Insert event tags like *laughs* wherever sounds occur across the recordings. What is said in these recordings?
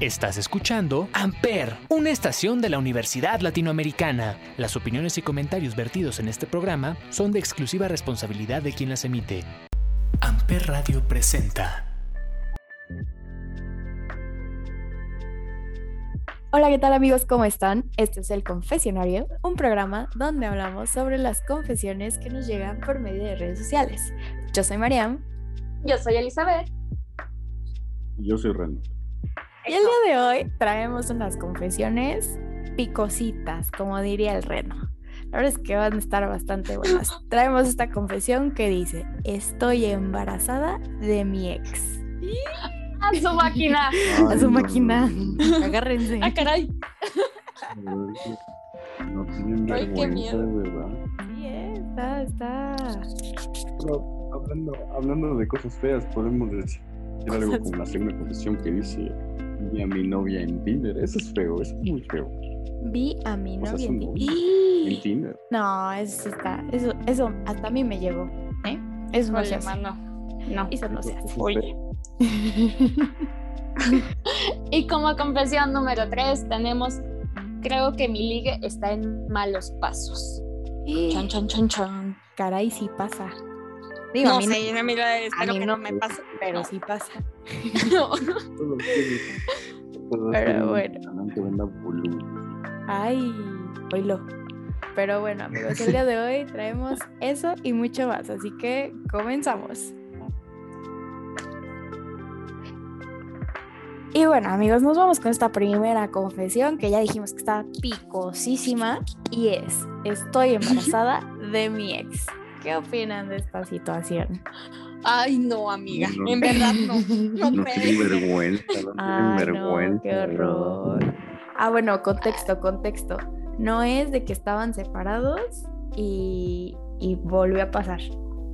Estás escuchando Amper, una estación de la Universidad Latinoamericana. Las opiniones y comentarios vertidos en este programa son de exclusiva responsabilidad de quien las emite. Amper Radio presenta. Hola, ¿qué tal amigos? ¿Cómo están? Este es El Confesionario, un programa donde hablamos sobre las confesiones que nos llegan por medio de redes sociales. Yo soy Mariam. Yo soy Elizabeth. Y yo soy Reno. Y el día de hoy traemos unas confesiones picositas, como diría el Reno. La verdad es que van a estar bastante buenas. *laughs* Traemos esta confesión que dice, estoy embarazada de mi ex. A su máquina. *laughs* A su máquina. no, *laughs* no. Agárrense. Ah, caray. No tienen Ay, qué miedo. verdad. Sí, eh, está, está. Pero hablando, hablando de cosas feas, podemos decir algo como la segunda confesión que dice vi a mi novia en Tinder. Eso es feo, eso es muy feo. Vi a mi O sea, novia en En. Tinder. No, eso está. Eso, eso hasta a mí me llegó. ¿eh? Eso no se hace. No. Eso no se hace. Oye. *laughs* Y como confesión número 3 tenemos, creo que mi ligue está en malos pasos. *gasps* Chan, chan, chan, chan. Caray, sí pasa. Digo, a No mí sé, a mí mí que no. no me pase. pero no. sí pasa. No. Pero bueno. Ay, oílo. Pero bueno, amigos, el día de hoy traemos eso y mucho más. Así que comenzamos. Y bueno, amigos, nos vamos con esta primera confesión que ya dijimos que está picosísima y es, estoy embarazada de mi ex. ¿Qué opinan de esta situación? Ay, no, amiga. No. En verdad, no. No, *laughs* No me tienen vergüenza, no tienen Ay, no, vergüenza. qué horror. Ah, bueno, contexto, contexto. No es de que estaban separados y, y volvió a pasar,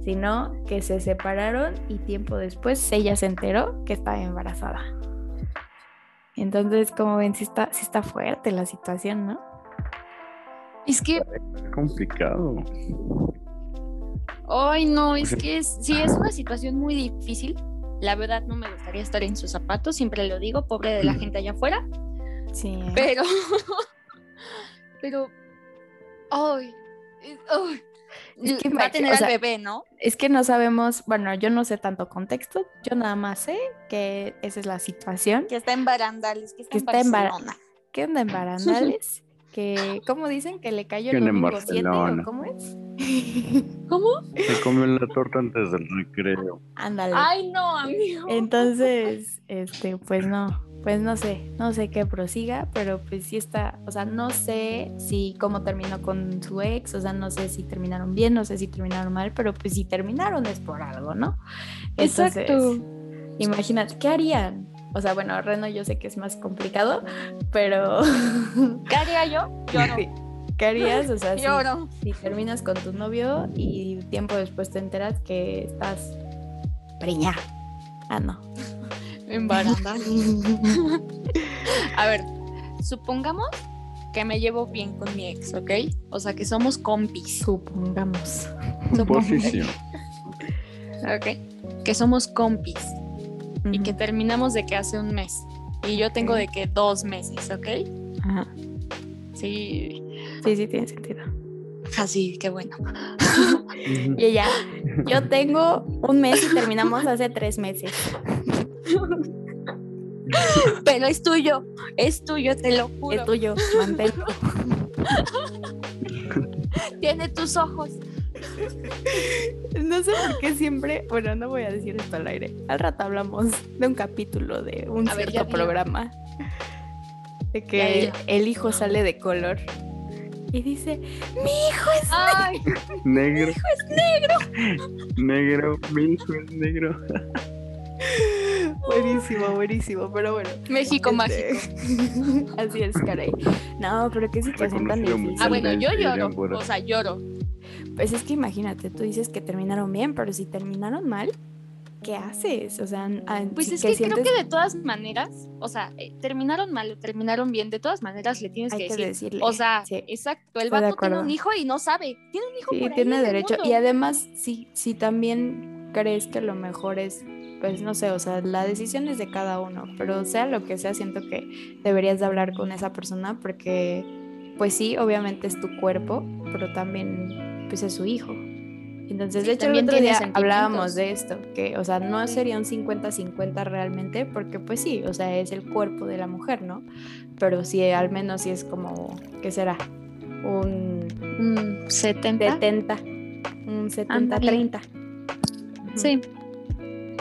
sino que se separaron y tiempo después ella se enteró que estaba embarazada. Entonces, como ven, sí está, sí está fuerte la situación, ¿no? Es que, Es complicado. Ay, no, es que es, sí, es una situación muy difícil. La verdad, no me gustaría estar en sus zapatos, siempre lo digo, pobre de la gente allá afuera. Sí. Pero, *laughs* pero, ay, es- ay, Es que va a tener o sea, al bebé, ¿no? Es que no sabemos, bueno, yo no sé tanto contexto, yo nada más sé que esa es la situación. Que está en barandales, que está, Que en está en Bar- Barcelona. ¿Qué onda en barandales? que, ¿cómo dicen? Que le cayó Que el anda en domingo 7 o Barcelona. cómo es? ¿Cómo? Se comió la torta antes del recreo. Ándale. Ay, no, amigo. Entonces, este, pues no, pues no sé, no sé qué prosiga, pero pues sí está, o sea, no sé si cómo terminó con su ex, o sea, no sé si terminaron bien, no sé si terminaron mal, pero pues si terminaron es por algo, ¿no? Entonces, Exacto. imagínate, ¿qué harían? O sea, bueno, Reno yo sé que es más complicado, pero ¿Qué haría yo? Lloro. Sí. *laughs* ¿qué harías? O sea, *laughs* si, Lloro. si terminas con tu novio y tiempo después te enteras que estás preñada. Ah, no. *laughs* En barandales. A ver, supongamos que me llevo bien con mi ex, ¿ok? O sea, que somos compis. Supongamos. Supongamos. Posición. *laughs* Ok. Que somos compis. Y que terminamos de que hace un mes. Y yo tengo de que dos meses, ¿ok? Ajá. Sí. Sí, sí, tiene sentido. Así, qué bueno. *laughs* Y ella, yo tengo un mes y terminamos hace tres meses. *laughs* Pero es tuyo, es tuyo, te lo juro. Es tuyo, manténlo. *laughs* Tiene tus ojos. No sé por qué siempre, bueno, no voy a decir esto al aire. Al rato hablamos de un capítulo de un A cierto programa. De Ya que el hijo sale de color. Y dice, mi hijo es Ay, Negro. Negro, mi hijo es negro. buenísimo, buenísimo, pero bueno. México Este, mágico. *laughs* Así es, caray. No, pero qué situación tan difícil. Ah, bueno, yo lloro. O sea, lloro. Pues es que imagínate, tú dices que terminaron bien, pero si terminaron mal, ¿qué haces? O sea, ah, Pues sí es que creo sientes- que de todas maneras, o sea, eh, terminaron mal o terminaron bien, de todas maneras le tienes hay que que decir. decirle. O sea, Sí. exacto, el vato tiene un hijo y no sabe. Tiene un hijo Sí, por ahí tiene derecho. mundo. Y además, sí, si también crees que lo mejor es pues no sé, o sea, la decisión es de cada uno, pero sea lo que sea, siento que deberías de hablar con esa persona porque, pues sí, obviamente es tu cuerpo, pero también, pues es su hijo. Entonces, Sí, de hecho, el también otro día hablábamos de esto, que, o sea, no sería un 50-50 realmente, porque pues sí, o sea, es el cuerpo de la mujer, ¿no? Pero sí, al menos sí es como, ¿qué será? Un Mm, 70. 70, un Ándale. 70-30. Sí,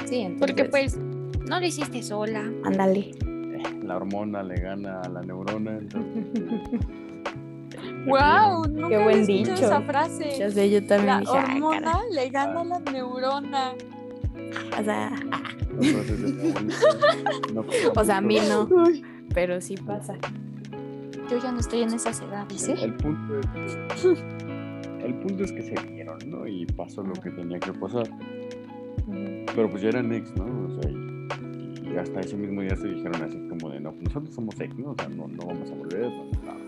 Sí, entonces, porque pues no lo hiciste sola. Ándale. La hormona le gana a la neurona. entonces, *laughs* Wow, nunca Qué buen dicho. esa frase. Ya sé, yo también La dije, "Ah, hormona caray". le gana a la neurona. O sea, no o sea, a mí no, pero sí pasa. Yo ya no estoy en esas edades, ¿eh? El punto es que, el punto es que se vieron, ¿no? Y pasó lo que tenía que pasar. Pero pues ya eran ex, ¿no? O sea, y, y hasta ese mismo día se dijeron así como de, no, pues nosotros somos ex, ¿no? O sea, no, no vamos a volver. no, nada".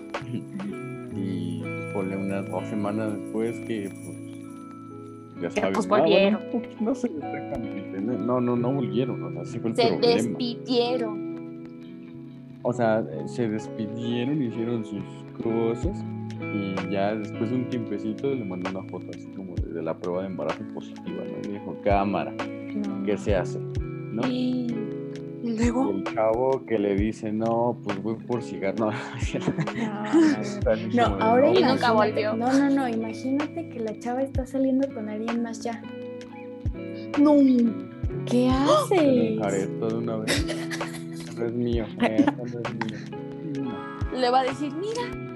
Y pues ponle unas dos semanas después que, pues, ya sabes. pues, ah, bueno, volvieron. pues, no sé exactamente. No, no, no volvieron, o sea, sí fue el Se problema. despidieron. O sea, eh, se despidieron, hicieron sus cosas y ya después de un tiempecito le mandó una foto así como de, la prueba de embarazo positiva, ¿no? Y dijo, cámara, No. ¿qué se hace? ¿No? Y luego, el chavo que le dice, no, pues voy por cigarro. *laughs* No, No, ahora Y nunca volvió. No, no, no, imagínate que la chava está saliendo con alguien más ya. no. ¿Qué haces? de una vez. No es mío, eso no es mío. Le va a decir, mira,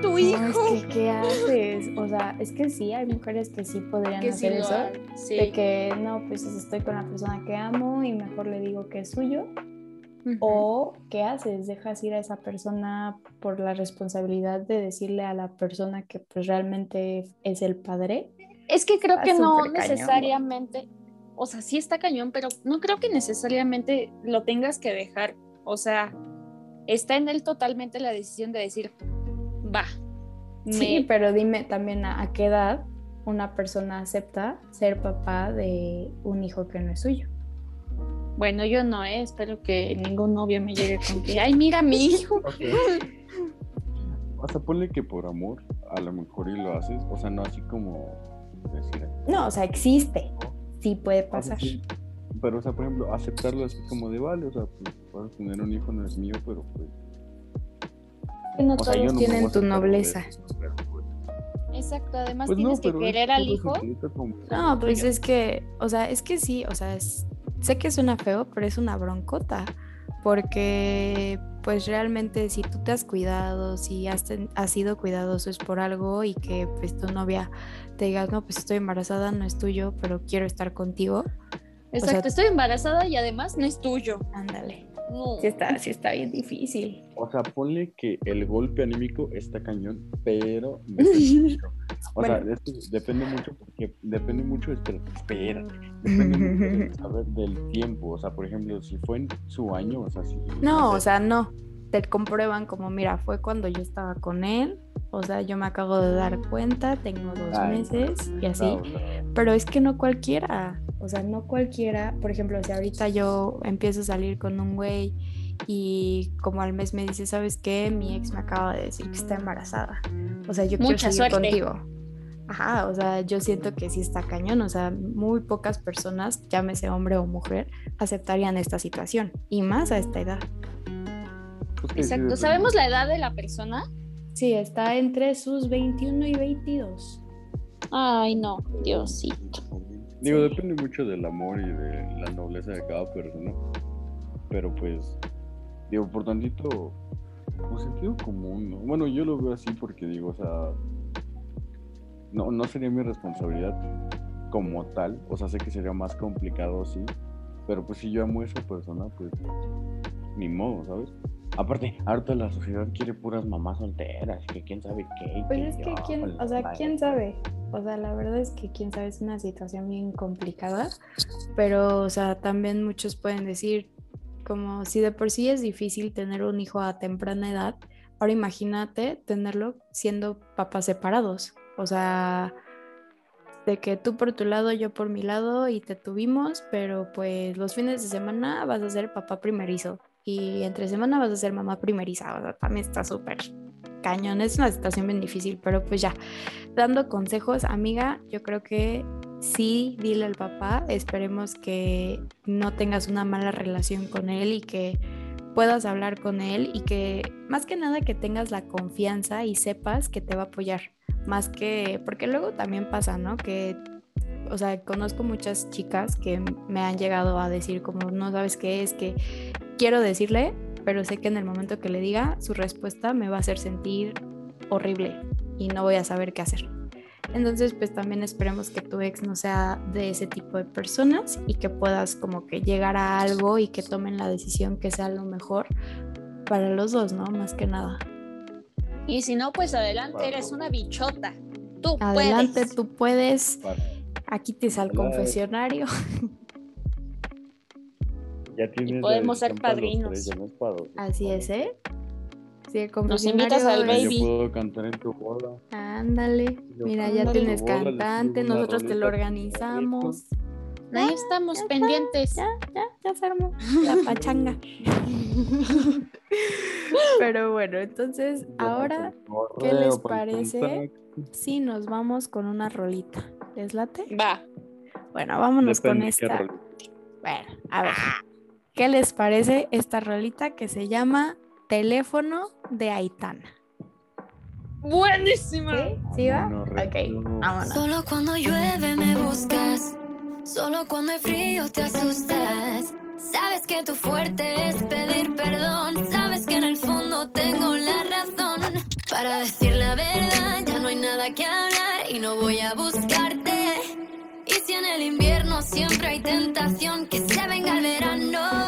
tu No, hijo. es que, ¿qué haces? O sea, es que sí, hay mujeres que sí podrían que hacer eso. sí. De que no, pues estoy con la persona que amo y mejor le digo que es suyo. O ¿qué haces? Dejas ir a esa persona por la responsabilidad de decirle a la persona que pues realmente es el padre. Es que creo Está que no cañón, necesariamente, o sea, sí está cañón, pero no creo que necesariamente lo tengas que dejar. O sea, está en él totalmente la decisión de decir, va. Sí, pero dime también a, a qué edad una persona acepta ser papá de un hijo que no es suyo. Bueno, yo no, ¿eh? espero que ningún novio me llegue con que, ay, mira mi hijo. *laughs* Ok. O sea, ponle que por amor, a lo mejor y lo haces. O sea, no así como decir. No, o sea, existe. Sí puede o sea, pasar. sí, pero, o sea, por ejemplo, aceptarlo así como de vale, o sea, pues puedes tener un hijo, no es mío, pero pues. Que no O sea, yo todos no tienen tu nobleza. Exacto, además pues no, tienes que querer al hijo. No, pues es que, o sea, es que sí, o sea, es- sé que suena feo, pero es una broncota, porque pues realmente si tú te has cuidado, si has, ten- has sido cuidadoso es por algo y que pues tu novia te digas, no, pues estoy embarazada, no es tuyo, pero quiero estar contigo, Exacto, sea- estoy embarazada y además no es tuyo. ándale. No. Sí está, sí está bien difícil. O sea, ponle que el golpe anímico está cañón, pero *laughs* depende mucho. O sea, Bueno. es que depende mucho porque depende mucho, espera, espérate, depende mucho de saber *laughs* del tiempo. O sea, por ejemplo, si fue en su año, o sea, si. No, o sea, no. Te comprueban como, mira, fue cuando yo estaba con él, o sea, yo me acabo de dar cuenta, tengo dos Ay, meses y así. no, Pero es que no cualquiera, o sea, no cualquiera, por ejemplo, si ahorita yo empiezo a salir con un güey y como al mes me dice, ¿sabes qué? Mi ex me acaba de decir que está embarazada. O sea, yo Mucha quiero seguir suerte. contigo. Ajá, o sea, yo siento que sí está cañón, o sea, muy pocas personas, llámese hombre o mujer, aceptarían esta situación, y más a esta edad. pues Exacto. ¿Sabemos la edad de la persona? Sí, está entre sus 21 y 22. Ay, no, Diosito. Digo, Sí. depende mucho del amor y de la nobleza de cada persona. Pero pues, digo, por tantito, por sentido común, ¿no? Bueno, yo lo veo así porque digo, o sea, no, no sería mi responsabilidad como tal. O sea, sé que sería más complicado, sí. Pero pues si yo amo a esa persona, pues ni modo, ¿sabes? Aparte, harta la sociedad quiere puras mamás solteras, que quién sabe qué. Pues es que yo, quién, o sea, quién sabe. O sea, la verdad es que quién sabe es una situación bien complicada, pero o sea, también muchos pueden decir como si de por sí es difícil tener un hijo a temprana edad, ahora imagínate tenerlo siendo papás separados. O sea, de que tú por tu lado, yo por mi lado y te tuvimos, pero pues los fines de semana vas a ser papá primerizo y entre semana vas a ser mamá primeriza, o sea, también está súper cañón, es una situación bien difícil, pero pues ya, dando consejos, amiga, yo creo que sí, dile al papá, esperemos que no tengas una mala relación con él y que puedas hablar con él y que más que nada que tengas la confianza y sepas que te va a apoyar, más que, porque luego también pasa, ¿no? Que, o sea, conozco muchas chicas que me han llegado a decir como, no sabes qué es, que quiero decirle, pero sé que en el momento que le diga, su respuesta me va a hacer sentir horrible y no voy a saber qué hacer. Entonces, pues también esperemos que tu ex no sea de ese tipo de personas y que puedas como que llegar a algo y que tomen la decisión que sea lo mejor para los dos, ¿no? Más que nada. Y si no, pues adelante, eres una bichota. Tú adelante, puedes. tú puedes. Aquí te al confesionario. *laughs* Ya tienes la podemos ser padrinos. tres, ya no es para dos, Así es, ¿eh? Sí, el Nos invitas al baby. Yo puedo cantar en tu boda. Ándale, Yo mira, ya tienes boda, cantante, nosotros te lo organizamos. Ahí estamos ya está, pendientes. Ya, ya, ya se armó la *laughs* pachanga. *laughs* Pero bueno, entonces ahora ¿qué les parece? sí nos vamos con una rolita. ¿Les late? Va. Bueno, vámonos con Depende esta. Bueno, a ver. ¿Qué les parece esta rolita que se llama Teléfono de Aitana? Buenísima. ¿Sí? ¿Sí va? Ok, vámonos. Solo cuando llueve me buscas, solo cuando hay frío te asustas. Sabes que tu fuerte es pedir perdón, sabes que en el fondo tengo la razón. Para decir la verdad ya no hay nada que hablar y no voy a buscarte. Y si en el invierno siempre hay tentación que se venga el verano,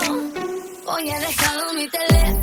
hoy he dejado mi teléfono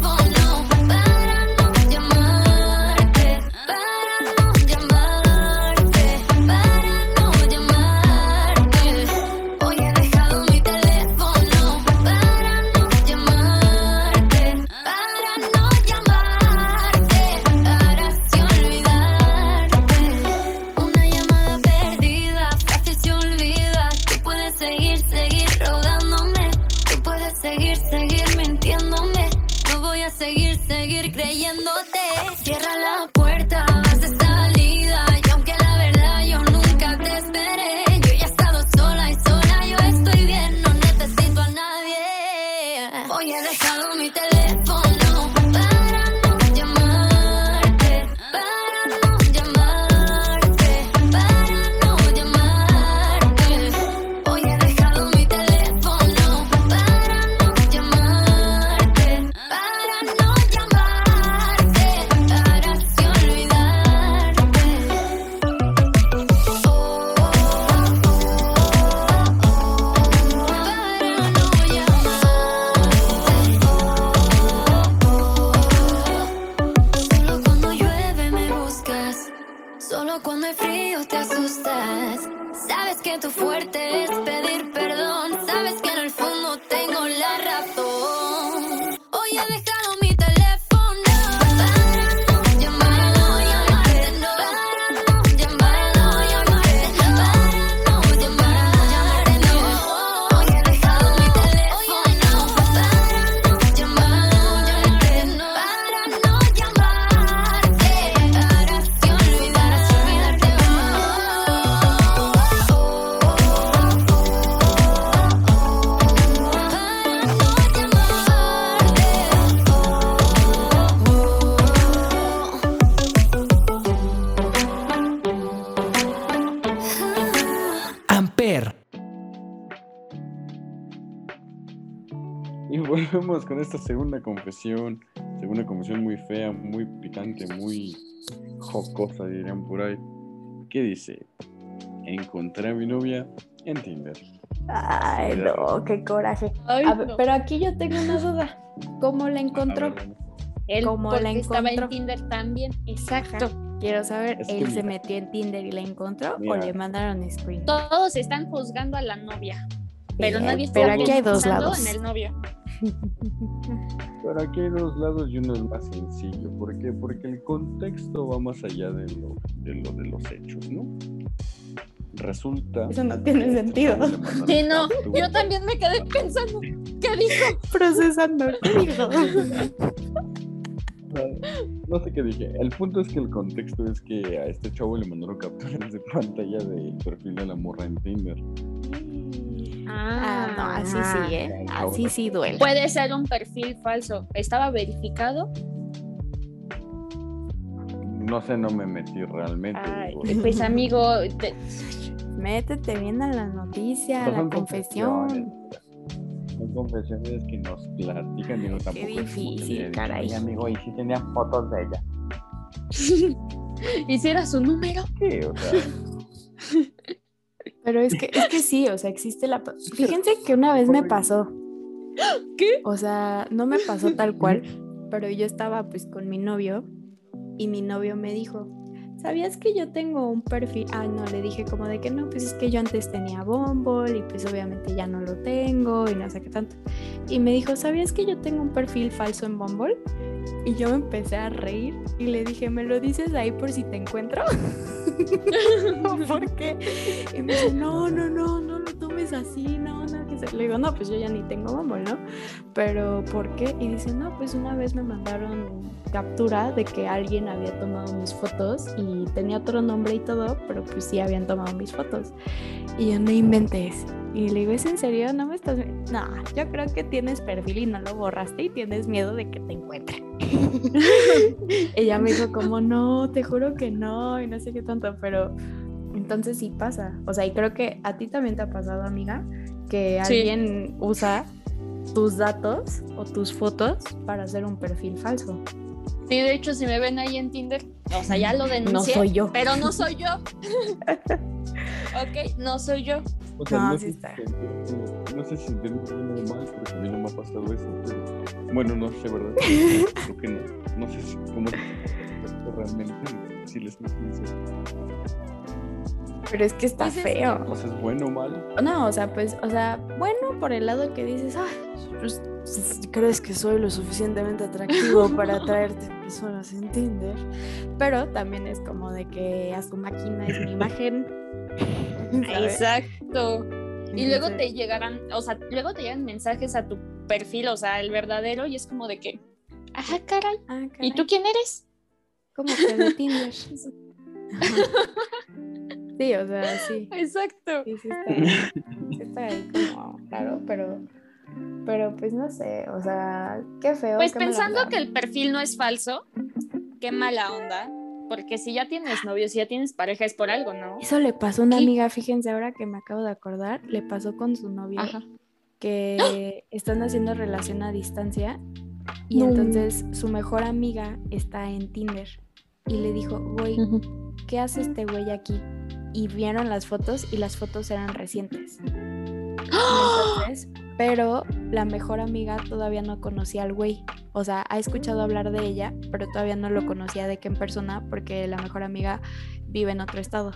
Y volvemos con esta segunda confesión. Segunda confesión muy fea, muy picante, muy jocosa, dirían por ahí. ¿Qué dice? Encontré a mi novia en Tinder. Ay, no, qué coraje. Ay, A ver, no. pero aquí yo tengo una duda. ¿Cómo la encontró? Él ¿Cómo la porque estaba en encontró? Tinder también. Exacto. Quiero saber, Es que ¿él se metió en Tinder y la encontró o le mandaron screen? Todos están juzgando a la novia. Pero nadie está pero aquí hay dos pensando lados. en el novio. Pero aquí hay dos lados y uno es más sencillo. ¿Por qué? Porque el contexto va más allá de lo de, lo, de los hechos, ¿no? resulta. Eso no tiene sentido. Sí, no, yo también me quedé pensando, ¿qué dijo? Procesando. No sé qué dije. El punto es que el contexto es que a este chavo le mandaron capturas de pantalla del perfil de la morra en Tinder. Ah, no, así sí, ¿eh? Así sí duele. Puede ser un perfil falso. ¿Estaba verificado? No sé, no me metí realmente. Ay, digo, pues *laughs* amigo, te- Métete bien a la noticia, a la confesión. Son confesiones que nos platican, digo, tampoco es como que difícil, caray. "Ay, amigo, y si tenía fotos de ella. *laughs* hiciera su número. Sí, o sea, Pero es que, es que *laughs* sí, o sea, existe la... Fíjense que una vez me pasó. *gasps* ¿Qué? O sea, no me pasó tal *laughs* cual, pero yo estaba pues con mi novio y mi novio me dijo, ¿sabías que yo tengo un perfil? Ah, no, le dije como de que no, pues es que yo antes tenía Bumble y pues obviamente ya no lo tengo y no sé qué tanto. Y me dijo, ¿sabías que yo tengo un perfil falso en Bumble? Y yo me empecé a reír y le dije, ¿me lo dices ahí por si te encuentro? *laughs* *laughs* ¿Por qué? Y me dice, no, no, no, no lo tomes así, no, no, que se... Le digo, no, pues yo ya ni tengo Bumble, ¿no? Pero, ¿por qué? Y dice, no, pues una vez me mandaron captura de que alguien había tomado mis fotos y tenía otro nombre y todo, pero pues sí habían tomado mis fotos. Y yo no inventes. Y le digo, ¿es en serio? ¿No me estás...? No, yo creo que tienes perfil y no lo borraste y tienes miedo de que te encuentren. *laughs* Ella me dijo como, *laughs* no, te juro que no, y no sé qué tanto, pero entonces sí pasa. O sea, y creo que a ti también te ha pasado, amiga, que Sí. alguien usa tus datos o tus fotos para hacer un perfil falso. Sí, de hecho, si me ven ahí en Tinder, o sea, ya lo denuncié. soy yo. Pero no soy yo. *laughs* ok, no soy yo. O sea, No, no, sí sé está. si no sé si sentirme mal, porque a mí no me ha pasado eso. pero- bueno, no sé, ¿verdad? *laughs* Creo que no. No sé si, cómo realmente, si les sincero. Pero es que está Pues es- feo. O sea, es bueno o malo. No, o sea, pues, o sea, bueno, por el lado que dices, ah, pues, crees que soy lo suficientemente atractivo *laughs* para atraerte personas en Tinder. Pero también es como de que a su máquina es *laughs* mi imagen. *laughs* ¿sabes? Exacto. Y luego te llegarán, o sea, luego te llegan mensajes a tu perfil, o sea, el verdadero, y es como de que, ajá, caray. ah, ¿Y tú quién eres? ¿Cómo que de Tinder? *laughs* Sí, o sea, sí. Exacto. Sí, sí está, sí está ahí como raro, pero, pero pues no sé, o sea, qué feo. Pues qué pensando que el perfil no es falso, qué mala onda. Porque si ya tienes novio, si ya tienes pareja, es por algo, ¿no? Eso le pasó a una ¿Qué? amiga, fíjense ahora que me acabo de acordar, le pasó con su novio Ajá. que *gasps* están haciendo relación a distancia y No. entonces su mejor amiga está en Tinder y le dijo, güey, ¿qué hace este güey aquí? Y vieron las fotos y las fotos eran recientes. *gasps* Y entonces, pero la mejor amiga todavía no conocía al güey. O sea, ha escuchado hablar de ella, pero todavía no lo conocía de que en persona porque la mejor amiga vive en otro estado.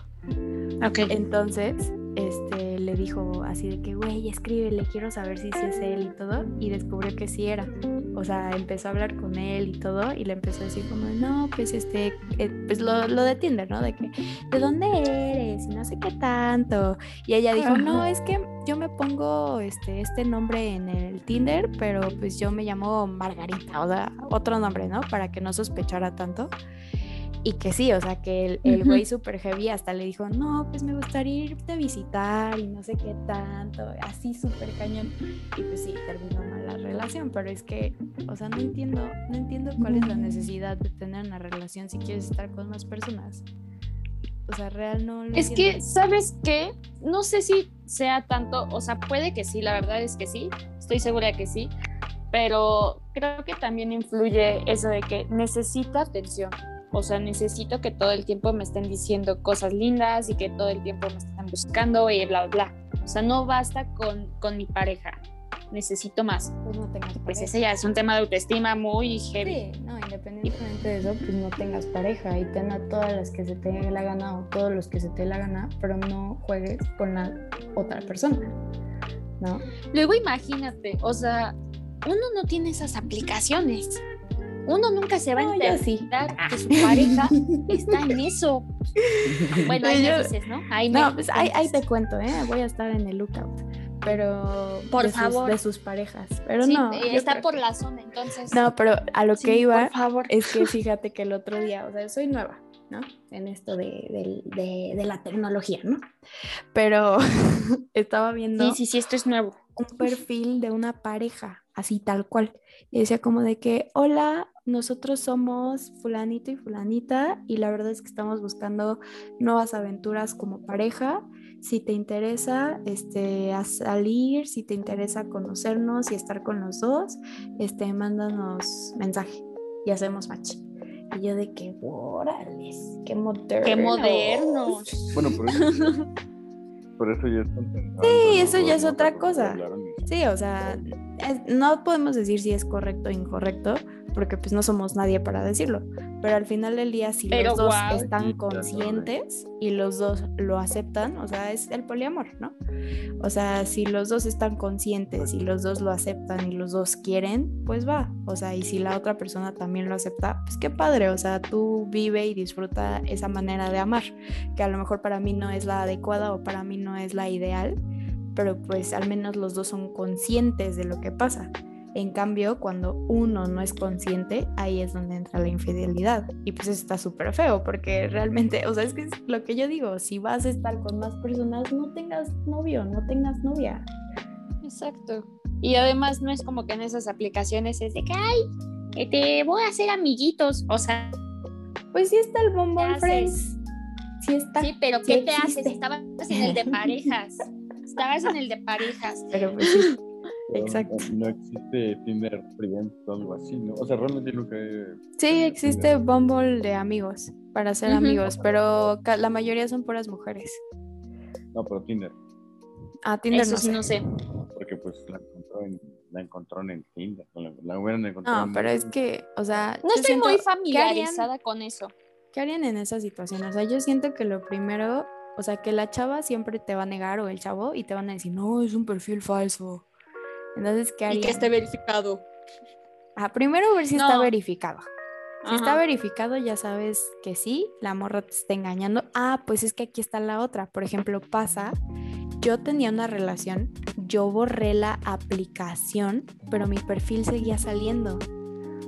Ok. Entonces, este, le dijo así de que, güey, escríbele, quiero saber si sí es él y todo. Y descubrió que sí era. O sea, empezó a hablar con él y todo. Y le empezó a decir como, no, pues este, eh, pues lo, lo de Tinder, ¿no? De que, ¿de dónde eres? Y no sé qué tanto. Y ella dijo, no, es que yo me pongo este, este nombre en el Tinder, pero pues yo me llamo Margarita, o sea, otro nombre, ¿no? Para que no sospechara tanto. Y que sí, o sea, que el, güey super heavy hasta le dijo, no, pues me gustaría irte a visitar y no sé qué tanto, así súper cañón. Y pues sí, terminó mal la relación, pero es que, o sea, no entiendo, no entiendo cuál es la necesidad de tener una relación si quieres estar con más personas. O sea, real no lo Es entiendo. que, ¿sabes qué? No sé si sea tanto, o sea, puede que sí, la verdad es que sí, estoy segura de que sí, pero creo que también influye eso de que necesito atención, o sea, necesito que todo el tiempo me estén diciendo cosas lindas y que todo el tiempo me estén buscando y bla, bla. O sea, no basta con, con mi pareja, necesito más. Pues no tengas Pues pareja. ese ya es un tema de autoestima muy heavy. Sí, no, independientemente de eso, pues no tengas pareja y ten a todas las que se te dé la gana o todos los que se te dé la gana, pero no juegues con la otra persona, ¿no? Luego imagínate, o sea, uno no tiene esas aplicaciones. Uno nunca se va a sí. enterar que su pareja *laughs* está en eso. Bueno, ahí Yo- me dices, ¿no? Ahí No, me pues ahí, te cuento, ¿eh? Voy a estar en el lookout. Pero. Por de sus- favor. de sus parejas. Pero Sí, no. eh, está por la zona, entonces. No, pero a lo Sí, que iba Por favor. es que *laughs* fíjate que el otro día, o sea, soy nueva, ¿no? En esto de, del- de- de la tecnología, ¿no? Pero *laughs* estaba viendo Sí, sí, sí, esto es nuevo. un perfil de una pareja, así tal cual. Y decía como de que, hola, nosotros somos fulanito y fulanita y la verdad es que estamos buscando nuevas aventuras como pareja. Si te interesa este, a salir, si te interesa conocernos y estar con los dos, este, mándanos mensaje y hacemos match. Y yo de que, órales, qué moderno. Qué modernos. Bueno, por eso, *laughs* por eso ya están pensando, Sí, ¿no? eso ya es otra cosa. Sí, o sea, es- no podemos decir si es correcto o incorrecto, porque pues no somos nadie para decirlo. Pero al final del día, si Pero los dos están conscientes y los dos lo aceptan, o sea, es el poliamor, ¿no? O sea, si los dos están conscientes y los dos lo aceptan y los dos quieren, pues va. O sea, y si la otra persona también lo acepta, pues qué padre. O sea, tú vive y disfruta esa manera de amar, que a lo mejor para mí no es la adecuada o para mí no es la ideal, pero pues al menos los dos son conscientes de lo que pasa. En cambio, cuando uno no es consciente, ahí es donde entra la infidelidad. Y pues eso está súper feo, porque realmente, o sea, es que es lo que yo digo, si vas a estar con más personas, no tengas novio, no tengas novia. Exacto. Y además no es como que en esas aplicaciones es de que, ay, que te voy a hacer amiguitos. O sea, Pues sí está el ¿Qué haces? Friends. Sí está. sí, pero sí ¿qué te haces? Estabas en el de parejas. *laughs* Estabas en el de parejas. Pero pues sí. Exacto. No, no existe Tinder Friends o algo así, ¿no? O sea, realmente nunca he... Sí, existe Bumble de amigos, para ser amigos, pero la mayoría son puras mujeres. No, pero Tinder, Ah, Tinder Eso no sí, sé. no sé. porque pues la encontró en, la encontraron en Tinder. La, la hubieran encontrado No, en pero es que, o sea, No estoy siento- muy ¿qué harían- familiarizada con eso. ¿Qué harían en esa situación? O sea, yo siento que lo primero, o sea, que la chava siempre te va a negar o el chavo y te van a decir, no, es un perfil falso. Entonces, ¿qué harían? verificado. Ah, primero ver si está verificado. Si está verificado, ya sabes que sí, la morra te está engañando. Ah, pues es que aquí está la otra. Por ejemplo, pasa, yo tenía una relación, yo borré la aplicación, pero mi perfil seguía saliendo.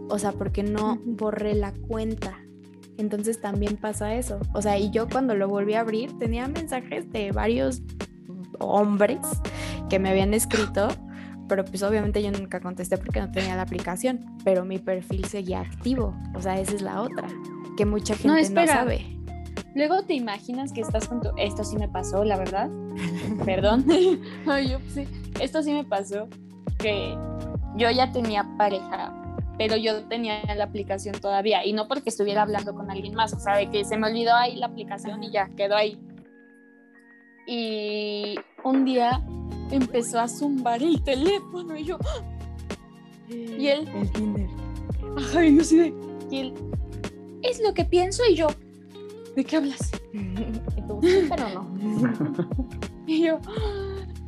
O sea, porque no borré la cuenta. Entonces también pasa eso. O sea, y yo cuando lo volví a abrir tenía mensajes de varios hombres que me habían escrito, pero pues obviamente yo nunca contesté porque no tenía la aplicación, pero mi perfil seguía activo. O sea, esa es la otra, que mucha gente no, espera. sabe. Luego te imaginas que estás con tu... Esto sí me pasó, la verdad. *laughs* Perdón. *laughs* Ay. Esto sí me pasó. Que yo ya tenía pareja, pero yo tenía la aplicación todavía. Y no porque estuviera hablando con alguien más. O sea, de que se me olvidó ahí la aplicación y ya quedó ahí. Y un día empezó a zumbar el teléfono y yo... Y él... El Tinder. Ay, yo sí de... Y él... Es lo que pienso y yo... ¿De qué hablas? *laughs* Y tú, sí, pero no. *laughs* Y yo,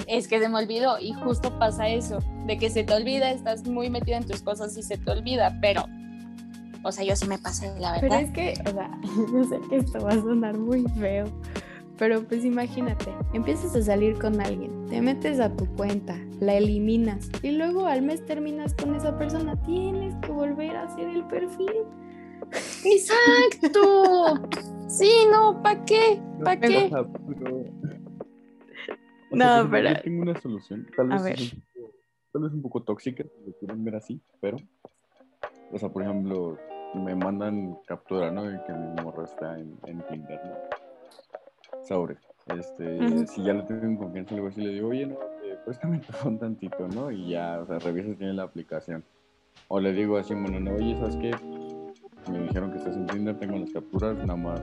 es que se me olvidó y justo pasa eso, de que se te olvida, estás muy metida en tus cosas y se te olvida, pero, o sea, yo sí me pasé, la Pero verdad. es que, o sea, *laughs* yo sé que esto va a sonar muy feo, pero pues imagínate, empiezas a salir con alguien, te metes a tu cuenta, la eliminas y luego al mes terminas con esa persona, tienes que volver a hacer el perfil. Exacto. Sí, no, ¿para qué? ¿Para qué? o sea, pero- o No, sea, pero- Yo tengo una solución, tal A vez, ver. es un poco, tal vez un poco tóxica, si lo quieren ver así, pero, o sea, por ejemplo, me mandan captura, ¿no? De que mi morra está en, en Tinder, ¿no? Sobre. Este, si ya le tengo en confianza, algo así, le digo, oye, no, eh, préstame tu phone tantito, ¿no? Y ya, o sea, revisa si tiene la aplicación. O le digo así, bueno, no, oye, ¿sabes qué? Me dijeron que estás en Tinder, tengo las capturas, nada más.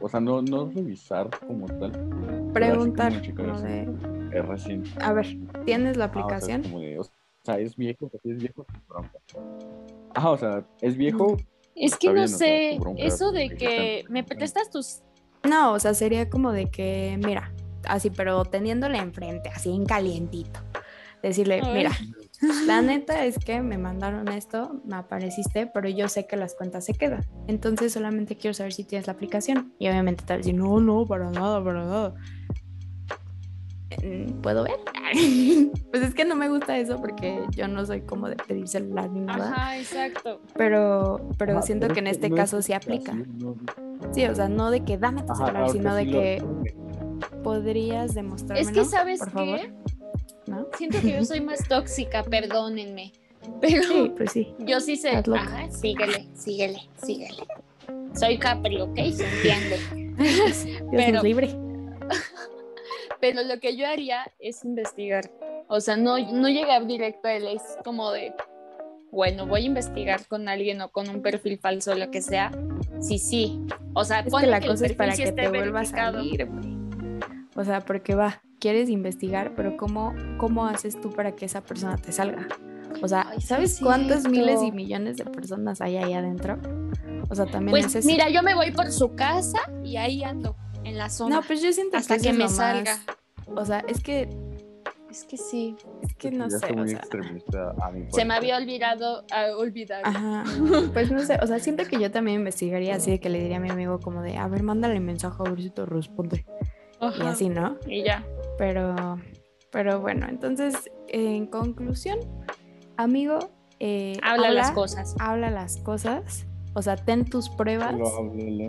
O sea, no, no revisar como tal. Preguntar, como Es reciente. a ver, ¿tienes la Ah, o sea, es aplicación? como de, o sea, es viejo, o sea, es viejo, bronca. Ajá, o sea, es viejo, Es que no bien, o sea, sé, bronca eso de que me prestas tus... No, o sea, sería como de que, mira, así, pero teniéndole enfrente, así en calientito. Decirle, Ay. mira, La *laughs* neta es que me mandaron esto, me apareciste, pero yo sé que las cuentas se quedan. Entonces solamente quiero saber si tienes la aplicación. Y obviamente te vas a decir, no, no, para nada, para nada. Mm, ¿Puedo ver? *laughs* pues es que no me gusta eso porque yo no soy como de pedir celular ni nada. Ajá, exacto. Pero, pero Ajá, siento pero que en es este no es caso sí así, aplica. no- Sí, o sea, no de que dame tu Ajá, celular, sino de sí lo- que podrías demostrarme. Es que, ¿sabes Por favor. qué? ¿No? Siento que yo soy más tóxica, perdónenme. *laughs* Pero Sí, pues sí. yo sí sé. Ajá, síguele, síguele, síguele. Soy Capri, ¿ok? Se entiende. *laughs* Dios Pero- libre. Pero lo que yo haría es investigar. O sea, no, no llegar directo a él, es como de, bueno, voy a investigar con alguien o con un perfil falso, lo que sea. Sí, sí. O sea, Es que la cosa es para sí que te vuelva a salir, güey. O sea, porque va, quieres investigar, pero ¿cómo, ¿cómo haces tú para que esa persona te salga? O sea, Ay, ¿sabes es cierto. miles y millones de personas hay ahí adentro? O sea, también es Pues eso. mira, yo me voy por su casa y ahí ando, en la zona. no, pues yo siento hasta que, que me lo más- salga. O sea, es que, Es que sí. es que no sé, o sea. extremista a mi Se me había olvidado, olvidado. Ajá, *laughs* pues no sé, o sea, siento que yo también investigaría así de que le diría a mi amigo como de, a ver, mándale mensaje a ver si te responde. Y Ajá. así, ¿no? Y ya. Pero, pero bueno, entonces, en conclusión, amigo, eh, Habla las cosas. Habla las cosas, o sea, ten tus pruebas, Solo háblalo.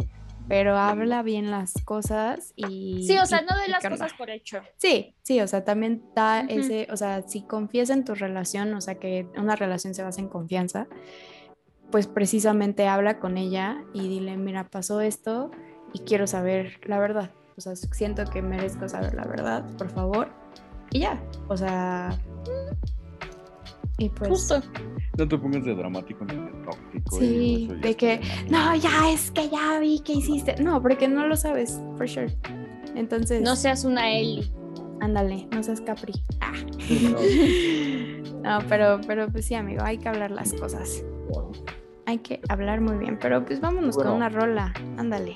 Pero habla bien las cosas y... Sí, o sea, y- no de las cosas por hecho. Sí, sí, o sea, también da ese, o sea, si confías en tu relación, o sea, que una relación se basa en confianza, pues precisamente habla con ella y dile, mira, pasó esto y quiero saber la verdad. O sea, siento que merezco saber la verdad, por favor. Y ya, o sea... Y pues... Justo. No te pongas de dramático ni de tóxico. Sí, ya de que, No, ya es que ya vi que hiciste. No, porque no lo sabes, for sure. Entonces, No seas una Eli. ándale, no seas Capri. Ah. No, *laughs* pero, pero pues sí, amigo, hay que hablar las cosas. Hay que hablar muy bien. Pero pues vámonos Bueno. con una rola. Ándale.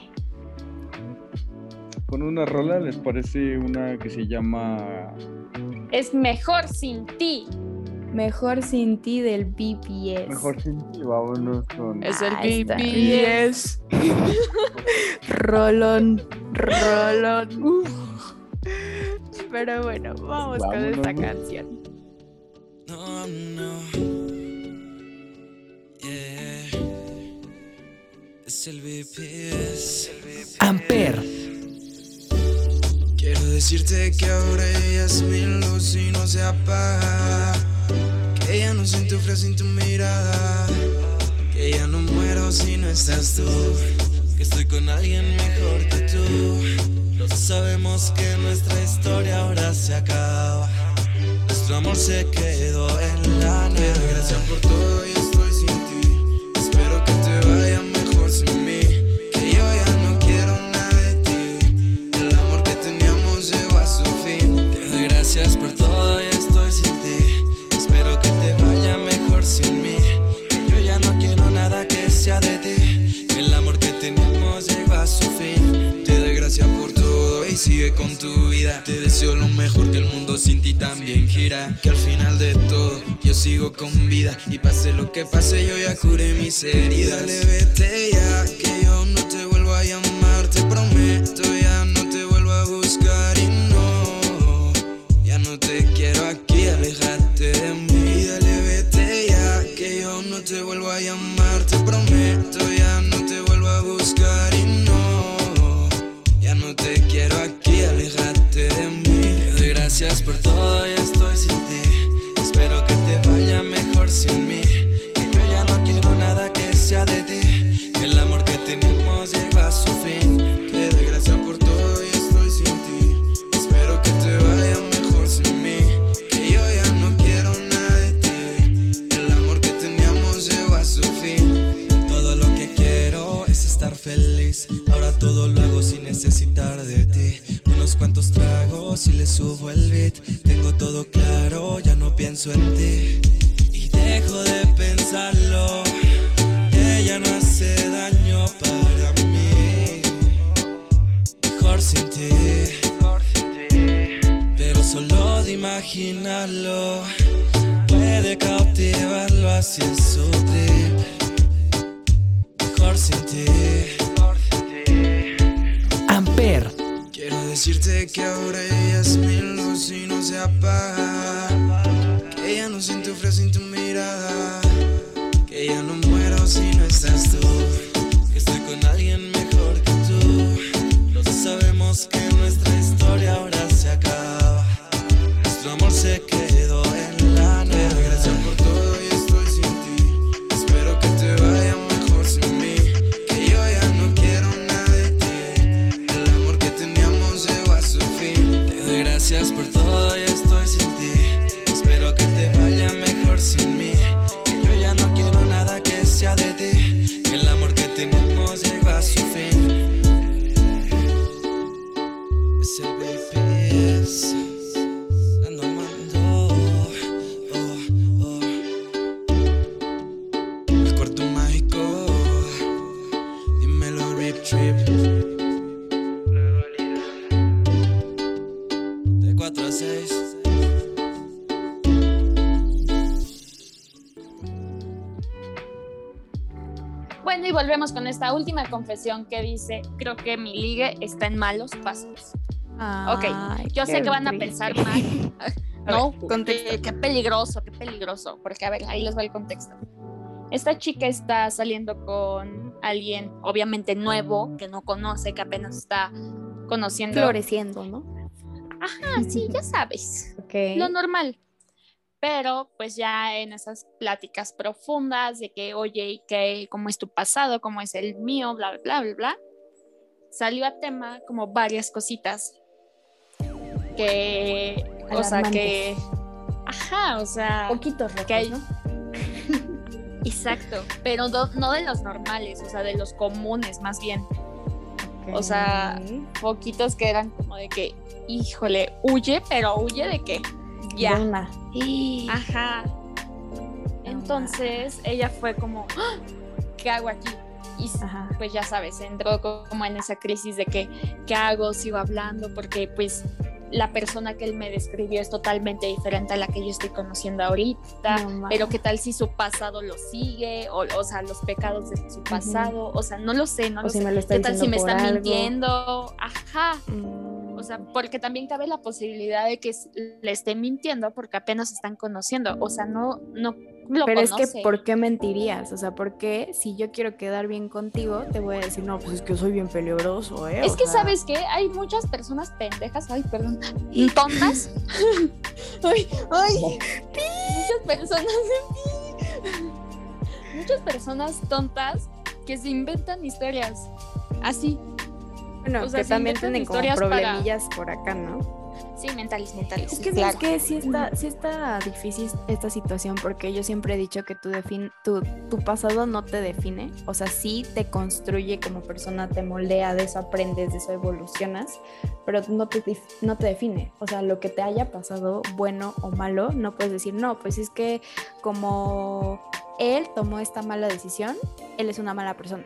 Con una rola les parece una que se llama Es mejor sin ti. Mejor sin ti del BPS. Mejor sin ti. Vámonos con. Es Ah, el está BPS. *laughs* Rolón, rolón. Uf. Pero bueno, vamos con esta canción. No, no. Yeah. Es el VPS. Amper, Quiero decirte que ahora ella es mi luz y no se apaga. Que ya no siento frío sin tu mirada. Que ya no muero si no estás tú. Que estoy con alguien mejor que tú. Sabemos que nuestra historia ahora se acaba. Nuestro amor se quedó en la nada. Gracias por todo con tu vida. Te deseo lo mejor que el mundo sin ti también gira. Que al final de todo yo sigo con vida. Y pase lo que pase, yo ya curé mis heridas. Dale, vete ya, que yo no te vuelvo a llamar. Claro, ya no pienso en ti. Y dejo de pensarlo. Ella no hace daño para mí. Mejor sin ti. Pero solo de imaginarlo puede llevarlo hacia su trip. Mejor sin ti. Decirte que ahora ella es mi luz y no se apaga. Que ella no siente frío sin tu mirada. Que ella no muero si no estás tú. Que estoy con alguien mejor que tú. Los sabemos que Bueno, y volvemos con esta última confesión que dice, creo que mi ligue está en malos pasos. Ay, Yo sé qué que van a triste. pensar mal. *laughs* No, ver, contexto. qué, qué peligroso, qué peligroso. Porque, a ver, ahí les va el contexto. Esta chica está saliendo con alguien, obviamente nuevo, que no conoce, que apenas está conociendo. Floreciendo, ¿no? Ajá, sí, ya sabes. Ok. lo normal. Pero pues ya en esas pláticas profundas de que, oye, ¿y qué, cómo es tu pasado? ¿Cómo es el mío? Bla, bla, bla, bla. Salió a tema como varias cositas que, o sea, que, ajá, o sea, Poquitos que hay- retos, ¿no? *laughs* exacto, pero no, no de los normales, o sea, de los comunes más bien. O sea. Poquitos que eran como de que, híjole, huye, pero huye de que ya. Ajá. Entonces ella fue como, "Ah, ¿qué hago aquí? Y Ajá. pues ya sabes, entró co- como en esa crisis de que, ¿qué hago? Sigo hablando porque pues la persona que él me describió es totalmente diferente a la que yo estoy conociendo ahorita. No pero qué tal si su pasado lo sigue, o, o sea, los pecados de su pasado, o sea, no lo sé, no O lo si sé. me lo está ¿Qué tal si me está algo. mintiendo? Ajá. Mm, O sea, porque también cabe la posibilidad de que le esté mintiendo porque apenas están conociendo. O sea, no, no lo Pero es que, ¿por qué mentirías? O sea, ¿por qué si yo quiero quedar bien contigo, te voy a decir, no, pues es que soy bien peligroso, ¿eh? Es O que, sea, ¿sabes qué? Hay muchas personas pendejas, ay, perdón, tontas. *laughs* ay, ay, muchas personas, muchas personas tontas que se inventan historias así. Bueno, o sea, que también tienen como para- problemillas por acá, ¿no? Sí, mentales, mentales. Es que, claro. ¿sabes qué? Sí está, sí está difícil esta situación porque yo siempre he dicho que tu, defin tu, tu pasado no te define. O sea, sí te construye como persona, te moldea, de eso aprendes, de eso evolucionas, pero no te, no te define. O sea, lo que te haya pasado, bueno o malo, no puedes decir, no, pues es que como él tomó esta mala decisión, él es una mala persona.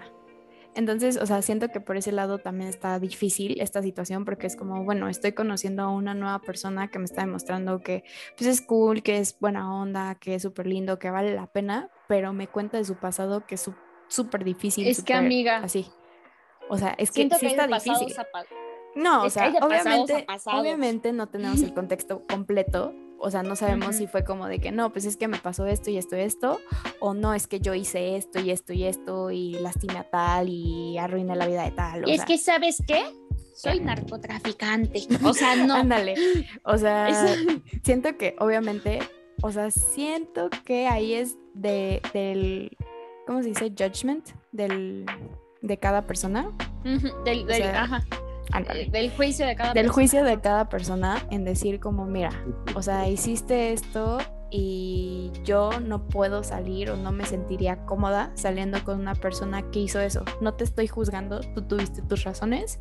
Entonces, o sea, siento que por ese lado también está difícil esta situación porque es como, bueno, estoy conociendo a una nueva persona que me está demostrando que pues es cool, que es buena onda, que es súper lindo, que vale la pena, pero me cuenta de su pasado que es súper difícil. Es que, amiga, Así. O sea, es que sí que está difícil. No, o es sea, obviamente, obviamente no tenemos el contexto completo. O sea, no sabemos si fue como de que no, pues es que me pasó esto y esto y esto, o no, es que yo hice esto y esto y esto y lastimé a tal y arruiné la vida de tal. o es sea, que, ¿sabes qué? Soy narcotraficante. O sea, no. Ándale. O sea, *laughs* siento que obviamente, o sea, siento que ahí es de, del, ¿cómo se dice? Judgment del, de cada persona. Del, del- sea, ajá, Ándale. eh, del juicio de cada Del persona. juicio de cada persona en decir como, mira, o sea, hiciste esto y yo no puedo salir o no me sentiría cómoda saliendo con una persona que hizo eso. No te estoy juzgando, tú tuviste tus razones,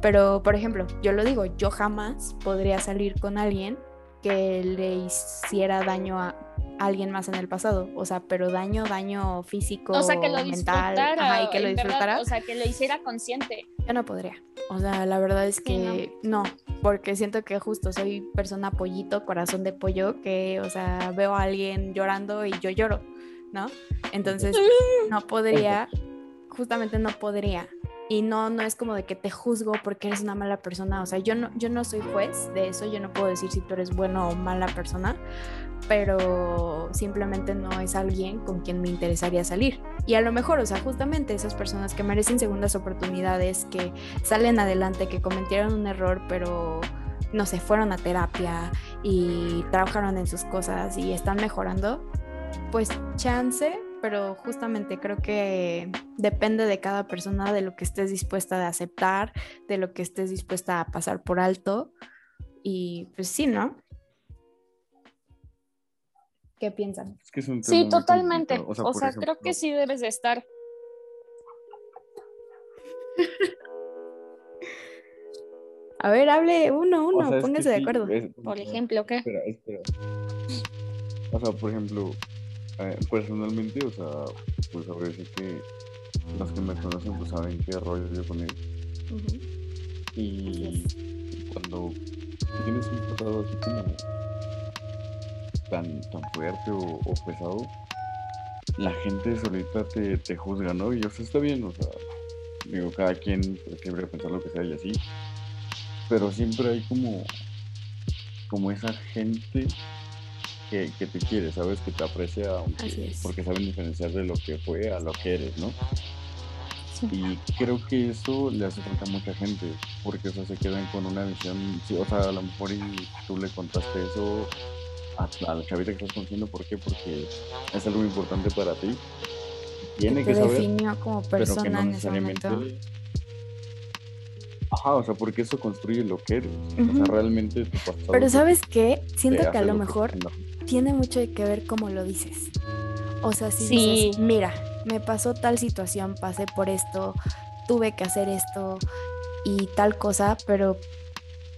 pero por ejemplo, yo lo digo, yo jamás podría salir con alguien que le hiciera daño a alguien más en el pasado, o sea, pero daño, daño físico, O sea, que lo mental, disfrutara. ajá, y que lo verdad, disfrutara, o sea, que lo hiciera consciente. yo no podría. O sea, la verdad es Sí, que no. porque siento que justo soy persona pollito, corazón de pollo, que, o sea, veo a alguien llorando y yo lloro, ¿no? Entonces, *laughs* no podría, justamente no podría. Y no, no es como de que te juzgo porque eres una mala persona. O sea, yo no, yo no soy juez de eso. Yo no puedo decir si tú eres bueno o mala persona. Pero simplemente no es alguien con quien me interesaría salir. Y a lo mejor, o sea, justamente esas personas que merecen segundas oportunidades, que salen adelante, que cometieron un error, pero no sé, fueron a terapia y trabajaron en sus cosas y están mejorando, pues chance, pero justamente creo que depende de cada persona, de lo que estés dispuesta a aceptar, de lo que estés dispuesta a pasar por alto. Y pues sí, ¿no? ¿Qué piensan? Es que es un tema Sí, totalmente. complicado. O sea, creo que sí debes de estar. *laughs* A ver, hable uno, o uno, sea, es que pónganse de sí, acuerdo. es- Por ejemplo, ¿qué? Espera, espera. O sea, por ejemplo, eh, personalmente, o sea, pues sí que los que me conocen pues saben qué rollo yo con él. Y cuando tienes un pasado así como tan, tan fuerte o, o pesado, la gente solita te, te juzga, ¿no? Y o sea, está bien, o sea, digo, cada quien pues, libre de pensar lo que sea y así. Pero siempre hay como, como esa gente que, que te quiere, ¿sabes? Que te aprecia aunque- porque saben diferenciar de lo que fue a lo que eres, ¿no? Y creo que eso le hace falta a mucha gente, porque o sea, se quedan con una visión, sí, o sea, a lo mejor y tú le contaste eso a, a la chavita que estás conociendo, ¿por qué? Porque es algo importante para ti. Tiene que que te saber, definió como pero que persona no en necesariamente... Ajá, o sea, porque eso construye lo que eres. O sea, realmente tu pasado... Pero ¿sabes qué? Siento que a lo que mejor tiene mucho que ver cómo lo dices. O sea, si Sí. dices, mira, me pasó tal situación, pasé por esto, tuve que hacer esto y tal cosa, pero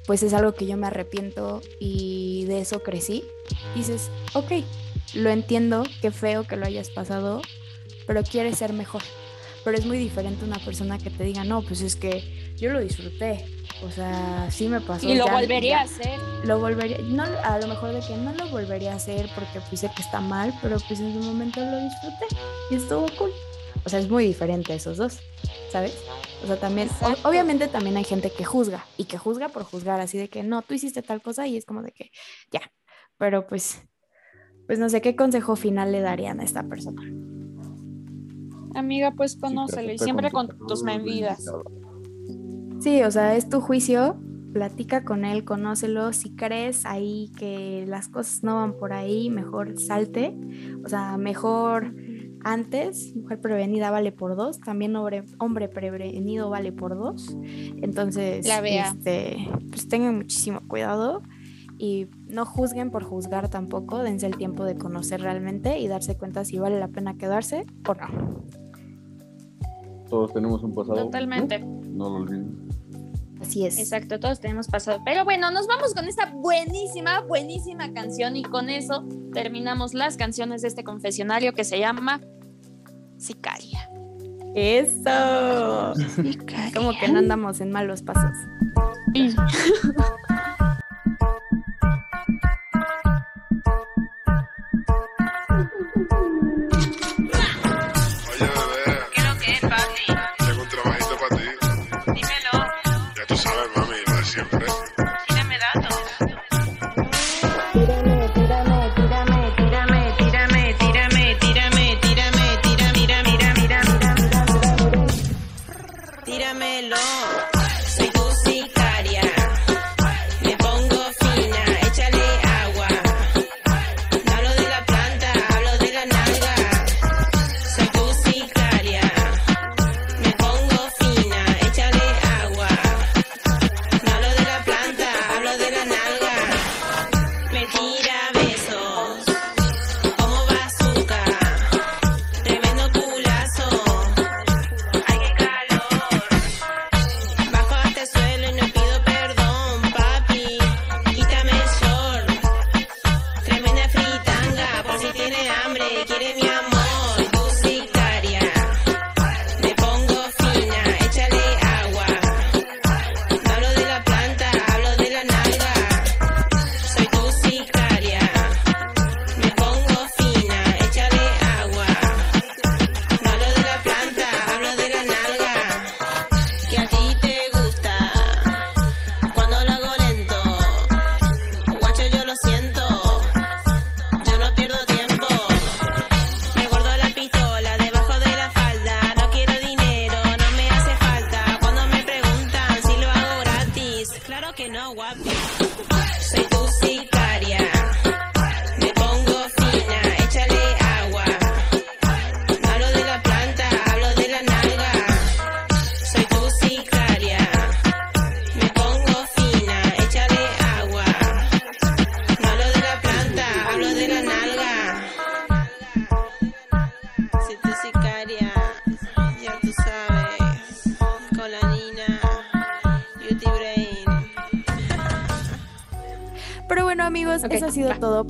pues es algo que yo me arrepiento y de eso crecí. Dices, ok, lo entiendo, qué feo que lo hayas pasado, pero quieres ser mejor. Pero es muy diferente una persona que te diga, no, pues es que yo lo disfruté. O sea, sí me pasó. Y lo ya- volvería ya- a hacer. lo volvería, no, a lo mejor de que no lo volvería a hacer porque pues sé que está mal, pero pues en su momento lo disfruté y estuvo cool. O sea, es muy diferente esos dos, ¿sabes? O sea, también, o- obviamente también hay gente que juzga y que juzga por juzgar, así de que no, tú hiciste tal cosa y es como de que ya, pero pues, pues no sé qué consejo final le darían a esta persona. Amiga, pues conócelo y siempre con con tu tus nada. Sí, o sea, es tu juicio, platica con él, conócelo. Si crees ahí que las cosas no van por ahí, mejor salte. O sea, mejor antes, mujer prevenida vale por dos, también hombre, hombre prevenido vale por dos. Entonces, La vea. este, pues tengan muchísimo cuidado y no juzguen por juzgar tampoco, dense el tiempo de conocer realmente y darse cuenta si vale la pena quedarse o no. Todos tenemos un pasado. Totalmente. No, No lo olviden. Así es. Exacto, todos tenemos pasado. Pero bueno, nos vamos con esta buenísima, buenísima canción y con eso terminamos las canciones de este confesionario que se llama Sicaria. Eso. Como que no andamos en malos pasos. Oye, *laughs*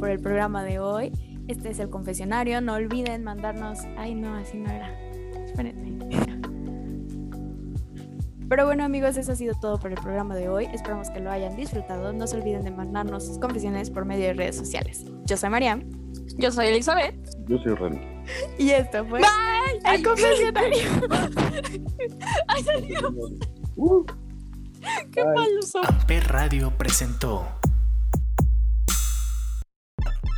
por el programa de hoy. Este es el confesionario. No olviden mandarnos. Ay, no, así no era. Espérenme. Pero bueno, amigos, eso ha sido todo por el programa de hoy. Esperamos que lo hayan disfrutado. No se olviden de mandarnos sus confesiones por medio de redes sociales. Yo soy Mariam Yo soy Elizabeth. Yo soy Ren. y esto fue el confesionario. *laughs* Ay, salió. Uh, Qué malos son. Amper Radio presentó